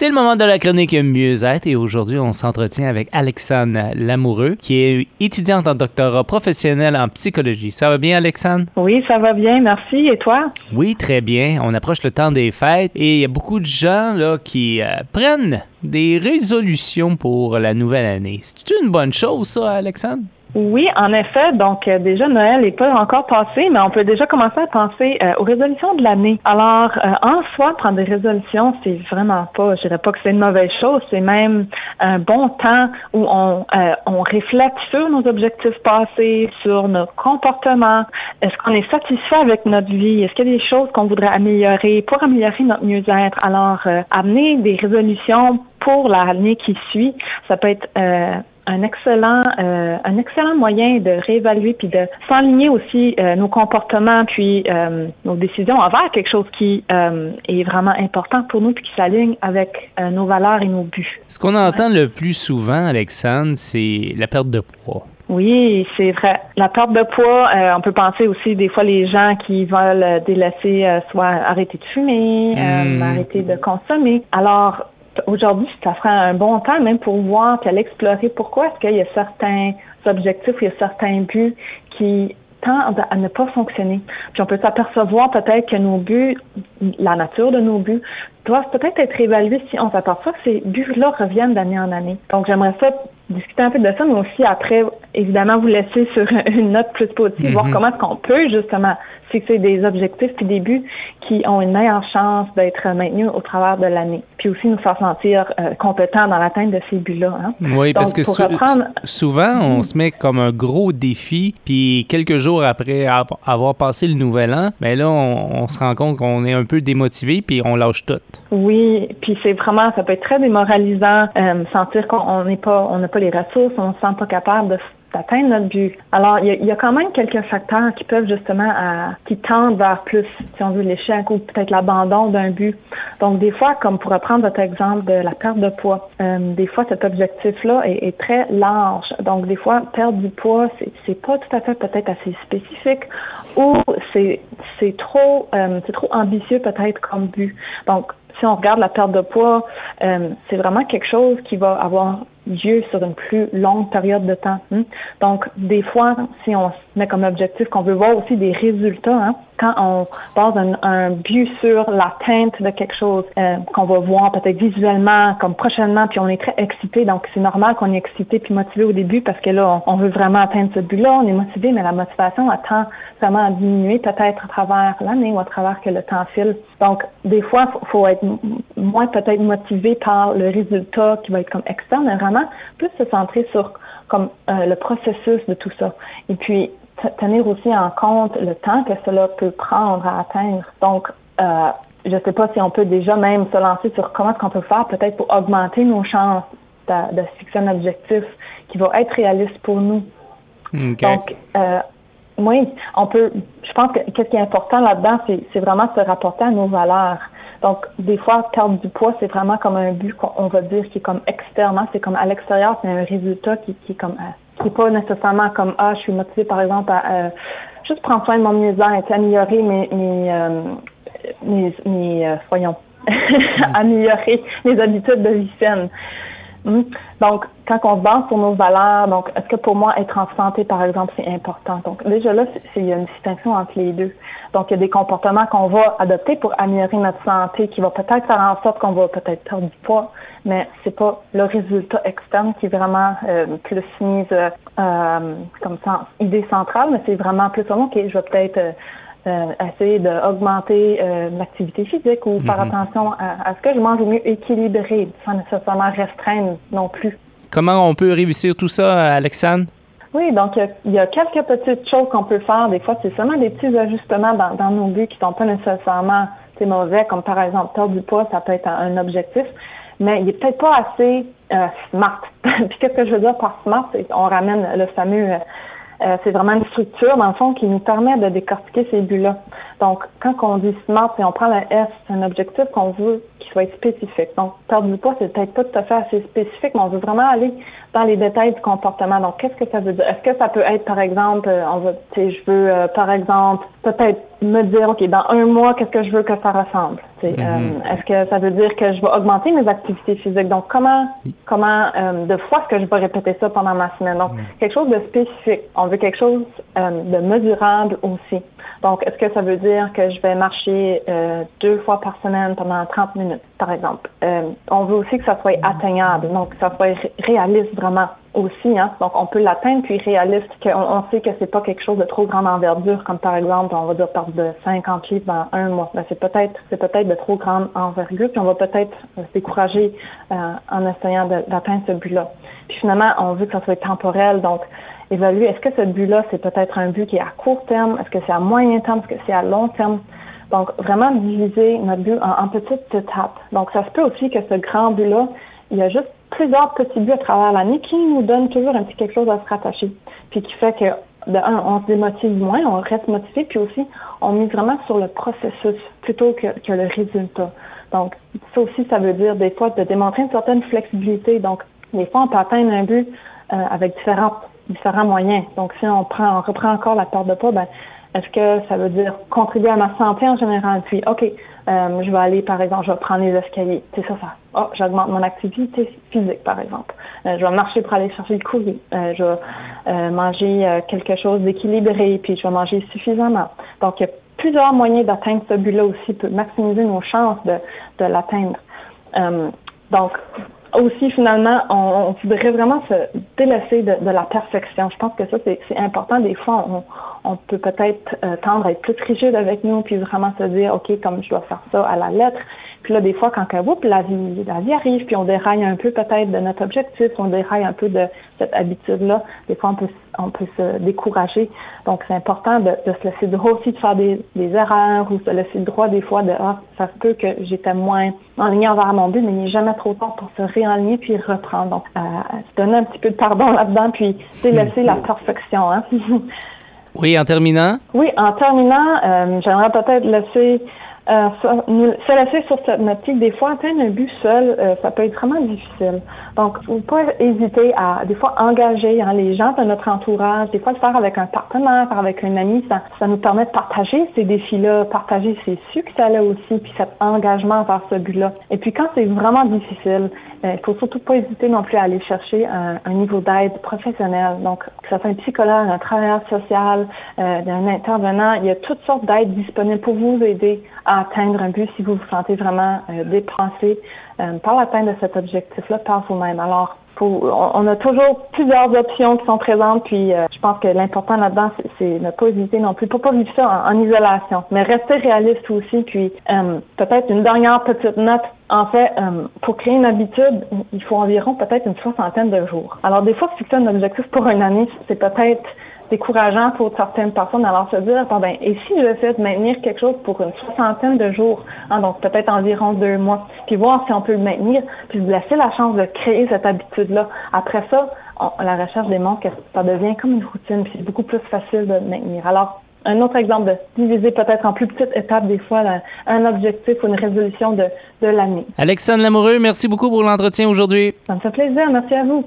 C'est le moment de la chronique mieux-être et aujourd'hui, on s'entretient avec Alexandre Lamoureux, qui est étudiante en doctorat professionnel en psychologie. Ça va bien, Alexandre? Oui, ça va bien, merci. Et toi? Oui, très bien. On approche le temps des fêtes et il y a beaucoup de gens là, qui euh, prennent des résolutions pour la nouvelle année. C'est une bonne chose, ça, Alexandre? Oui, en effet. Donc, euh, déjà, Noël n'est pas encore passé, mais on peut déjà commencer à penser euh, aux résolutions de l'année. Alors, euh, en soi, prendre des résolutions, c'est vraiment pas, je dirais pas que c'est une mauvaise chose, c'est même un bon temps où on, on reflète sur nos objectifs passés, sur nos comportements. Est-ce qu'on est satisfait avec notre vie? Est-ce qu'il y a des choses qu'on voudrait améliorer pour améliorer notre mieux-être? Alors, amener des résolutions pour l'année qui suit, ça peut être un excellent, euh, un excellent moyen de réévaluer puis de s'aligner aussi euh, nos comportements puis euh, nos décisions envers quelque chose qui est vraiment important pour nous puis qui s'aligne avec nos valeurs et nos buts. Ce qu'on entend le plus souvent, Alexandre, c'est la perte de poids. Oui, c'est vrai. La perte de poids, on peut penser aussi des fois les gens qui veulent délaisser, soit arrêter de fumer, hmm. arrêter de consommer. Alors, aujourd'hui, ça ferait un bon temps même pour voir puis explorer pourquoi est-ce qu'il y a certains objectifs, il y a certains buts qui tendent à ne pas fonctionner. Puis on peut s'apercevoir peut-être que nos buts, la nature de nos buts, doivent peut-être être évalués si on s'aperçoit que ces buts-là reviennent d'année en année. Donc j'aimerais ça discuter un peu de ça, mais aussi après, évidemment, vous laisser sur une note plus positive, voir mhm. comment est-ce qu'on peut justement fixer des objectifs puis des buts qui ont une meilleure chance d'être maintenus au travers de l'année. Puis aussi nous faire sentir euh, compétents dans l'atteinte de ces buts-là. Hein. Oui, parce que souvent, on mhm. se met comme un gros défi, puis quelques jours après avoir passé le nouvel an, mais ben là, on, se rend compte qu'on est un peu démotivé, puis on lâche tout. Oui, puis c'est vraiment, ça peut être très démoralisant, euh, sentir qu'on n'est pas, on n'a pas les ressources, on ne se sent pas capable d'atteindre notre but. Alors, il y, a, quand même quelques facteurs qui peuvent justement à, qui tendent vers plus, si on veut, l'échec ou peut-être l'abandon d'un but. Donc, des fois, comme pour reprendre votre exemple de la perte de poids, euh, des fois, cet objectif-là est, très large. Donc, des fois, perdre du poids, c'est pas tout à fait peut-être assez spécifique ou c'est trop euh, c'est trop ambitieux peut-être comme but. Donc, si on regarde la perte de poids, euh, c'est vraiment quelque chose qui va avoir Dieu sur une plus longue période de temps. Hein. Donc, des fois, si on se met comme objectif qu'on veut voir aussi des résultats, hein, quand on base un, but sur l'atteinte de quelque chose euh, qu'on va voir peut-être visuellement comme prochainement, puis on est très excité, donc c'est normal qu'on est excité puis motivé au début parce que là, on, veut vraiment atteindre ce but-là, on est motivé, mais la motivation attend vraiment à diminuer peut-être à travers l'année ou à travers que le temps file. Donc, des fois, il faut être moins peut-être motivé par le résultat qui va être comme externe, mais vraiment plus se centrer sur comme euh, le processus de tout ça. Et puis tenir aussi en compte le temps que cela peut prendre à atteindre. Donc, euh, je ne sais pas si on peut déjà même se lancer sur comment est-ce qu'on peut faire peut-être pour augmenter nos chances de, de fixer un objectif qui va être réaliste pour nous. Donc, euh, oui, on peut. Je pense que ce qui est important là-dedans, c'est vraiment se rapporter à nos valeurs. Donc, des fois, perdre du poids, c'est vraiment comme un but qu'on va dire qui est comme externement, c'est comme à l'extérieur, c'est un résultat qui, qui est comme euh, qui est pas nécessairement comme ah, je suis motivée par exemple à euh, juste prendre soin de mon mieux-être, améliorer mes mes améliorer mes habitudes de vie saine. Hmm. Donc, quand on se base sur nos valeurs, donc, est-ce que pour moi, être en santé, par exemple, c'est important? Donc, déjà là, il y a une distinction entre les deux. Donc, il y a des comportements qu'on va adopter pour améliorer notre santé, qui va peut-être faire en sorte qu'on va peut-être perdre du poids, mais c'est pas le résultat externe qui est vraiment euh, plus mise euh, euh, comme ça, idée centrale, mais c'est vraiment plus comme, OK, je vais peut-être euh, essayer d'augmenter euh, l'activité physique ou faire mhm. attention à, ce que je mange au mieux équilibré, sans nécessairement restreindre non plus. Comment on peut réussir tout ça, Alexandre? Oui, donc il y a quelques petites choses qu'on peut faire. Des fois, c'est seulement des petits ajustements dans, nos buts qui sont pas nécessairement mauvais, comme par exemple perdre du poids, ça peut être un, objectif, mais il est peut-être pas assez euh, smart. Puis qu'est-ce que je veux dire par smart? On ramène le fameux euh, c'est vraiment une structure, dans le fond, qui nous permet de décortiquer ces buts-là. Donc, quand on dit SMART et on prend la S, c'est un objectif qu'on veut qu'il soit spécifique. Donc, perdre du poids, c'est peut-être pas tout à fait assez spécifique, mais on veut vraiment aller dans les détails du comportement. Donc, qu'est-ce que ça veut dire? Est-ce que ça peut être, par exemple, euh, on va, je veux, euh, par exemple, peut-être me dire, OK, dans un mois, qu'est-ce que je veux que ça ressemble? Mm-hmm. Euh, est-ce que ça veut dire que je vais augmenter mes activités physiques? Donc, comment, comment, de fois est-ce que je vais répéter ça pendant ma semaine? Donc, mm. quelque chose de spécifique. On veut quelque chose de mesurable aussi. Donc, est-ce que ça veut dire que je vais marcher deux fois par semaine pendant 30 minutes, par exemple? on veut aussi que ça soit atteignable, donc que ça soit réaliste vraiment aussi. Hein? Donc, on peut l'atteindre, puis réaliste, qu'on on sait que c'est pas quelque chose de trop grande envergure, comme par exemple, on va dire perdre de 50 livres dans un mois. Ben, c'est peut-être peut-être de trop grande envergure, puis on va peut-être se décourager euh, en essayant d'atteindre ce but-là. Puis finalement, on veut que ça soit temporel, donc évaluer est-ce que ce but-là, c'est peut-être un but qui est à court terme, est-ce que c'est à moyen terme, est-ce que c'est à long terme? Donc, vraiment diviser notre but en, en petites étapes. Donc, ça se peut aussi que ce grand but-là, il y a juste plusieurs petits buts à travers l'année qui nous donnent toujours un petit quelque chose à se rattacher. Puis qui fait que, de un, on se démotive moins, on reste motivé, puis aussi, on mise vraiment sur le processus plutôt que, que le résultat. Donc, ça aussi, ça veut dire des fois de démontrer une certaine flexibilité. Donc, des fois, on peut atteindre un but euh, avec différents différents moyens. Donc, si on prend, on reprend encore la perte de poids, ben, est-ce que ça veut dire contribuer à ma santé en général? Puis, OK, euh, je vais aller, par exemple, je vais prendre les escaliers. C'est ça, ça. Oh, j'augmente mon activité physique, par exemple. Euh, je vais marcher pour aller chercher le courrier. Euh, je vais manger quelque chose d'équilibré, puis je vais manger suffisamment. Donc, il y a plusieurs moyens d'atteindre ce but-là aussi, pour maximiser nos chances de, l'atteindre. donc, aussi, finalement, on, voudrait vraiment se délaisser de, de, la perfection. Je pense que ça, c'est important. Des fois, on, on peut peut-être euh, tendre à être plus rigide avec nous, puis vraiment se dire, OK, comme je dois faire ça à la lettre. Puis là, des fois, quand la vie, la vie arrive, puis on déraille un peu peut-être de notre objectif, on déraille un peu de cette habitude-là, des fois, on peut, on peut se décourager. Donc, c'est important de, de, se laisser le droit aussi de faire des, des, erreurs ou se laisser le droit des fois de, ah, ça se peut que j'étais moins en ligne envers mon but, mais il n'est jamais trop tard pour se réaligner puis reprendre. Donc, euh, se donner un petit peu de pardon là-dedans, puis laisser la perfection. Hein? Oui, en terminant? Oui, en terminant, euh, j'aimerais peut-être laisser euh, se laisser sur cette notique, des fois, atteindre un but seul, euh, ça peut être vraiment difficile. Donc, il ne faut pas hésiter à, des fois, engager hein, les gens de notre entourage, des fois, le faire avec un partenaire, avec un ami, ça, ça nous permet de partager ces défis-là, partager ces succès-là aussi, puis cet engagement vers ce but-là. Et puis, quand c'est vraiment difficile, il faut surtout pas hésiter non plus à aller chercher un, un niveau d'aide professionnel. Donc, que ce soit un psychologue, un travailleur social, euh, un intervenant, il y a toutes sortes d'aides disponibles pour vous aider atteindre un but si vous vous sentez vraiment euh, dépensé euh, par l'atteinte de cet objectif-là par vous-même. Alors, on a toujours plusieurs options qui sont présentes, puis euh, je pense que l'important là-dedans, c'est ne pas hésiter non plus, pour pas vivre ça en, isolation, mais rester réaliste aussi, puis euh, peut-être une dernière petite note. En fait, pour créer une habitude, il faut environ peut-être une soixantaine de jours. Alors des fois, fixer un objectif pour une année, c'est peut-être décourageant pour certaines personnes. Alors se dire, ben, et si je fais de maintenir quelque chose pour une soixantaine de jours, hein, donc peut-être environ deux mois, puis voir si on peut le maintenir, puis de laisser la chance de créer cette habitude-là. Après ça, la recherche démontre que ça devient comme une routine, puis c'est beaucoup plus facile de maintenir. Alors, un autre exemple de diviser peut-être en plus petites étapes des fois un objectif ou une résolution de, de l'année. Alexandre Lamoureux, merci beaucoup pour l'entretien aujourd'hui. Ça me fait plaisir. Merci à vous.